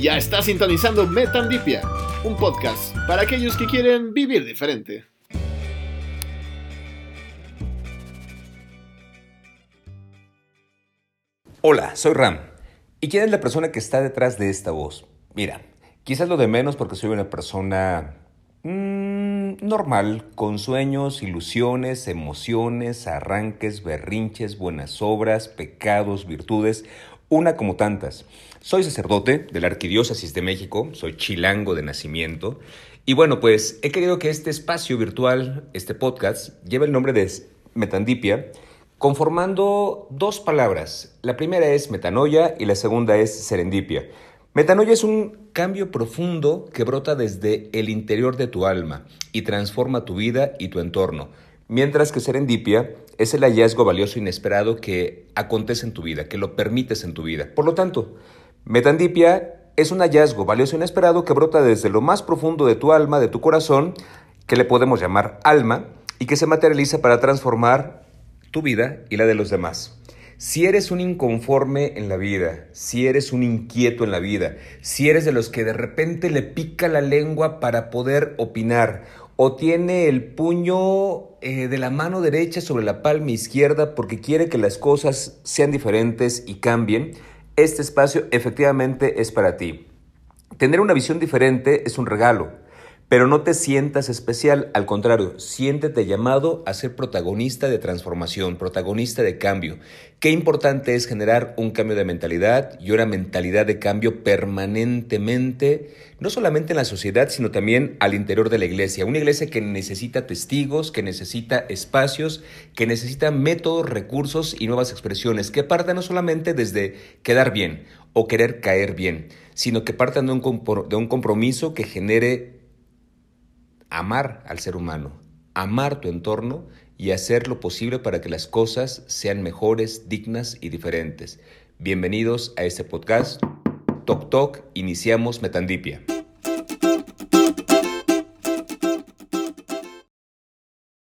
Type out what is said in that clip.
Ya está sintonizando Metandipia, un podcast para aquellos que quieren vivir diferente. Hola, soy Ram. ¿Y quién es la persona que está detrás de esta voz? Mira, quizás lo de menos porque soy una persona mmm, normal, con sueños, ilusiones, emociones, arranques, berrinches, buenas obras, pecados, virtudes, una como tantas. Soy sacerdote de la Arquidiócesis de México, soy chilango de nacimiento. Y bueno, pues he querido que este espacio virtual, este podcast, lleve el nombre de Metandipia conformando dos palabras. La primera es metanoia y la segunda es serendipia. Metanoia es un cambio profundo que brota desde el interior de tu alma y transforma tu vida y tu entorno, mientras que serendipia es el hallazgo valioso inesperado que acontece en tu vida, que lo permites en tu vida. Por lo tanto, metandipia es un hallazgo valioso inesperado que brota desde lo más profundo de tu alma, de tu corazón, que le podemos llamar alma, y que se materializa para transformar tu vida y la de los demás. Si eres un inconforme en la vida, si eres un inquieto en la vida, si eres de los que de repente le pica la lengua para poder opinar, o tiene el puño eh, de la mano derecha sobre la palma izquierda porque quiere que las cosas sean diferentes y cambien, este espacio efectivamente es para ti. Tener una visión diferente es un regalo pero no te sientas especial, al contrario, siéntete llamado a ser protagonista de transformación, protagonista de cambio. Qué importante es generar un cambio de mentalidad y una mentalidad de cambio permanentemente, no solamente en la sociedad, sino también al interior de la iglesia. Una iglesia que necesita testigos, que necesita espacios, que necesita métodos, recursos y nuevas expresiones, que partan no solamente desde quedar bien o querer caer bien, sino que partan de un compromiso que genere amar al ser humano, amar tu entorno y hacer lo posible para que las cosas sean mejores, dignas y diferentes. Bienvenidos a este podcast. Toc Toc, iniciamos Metandipia.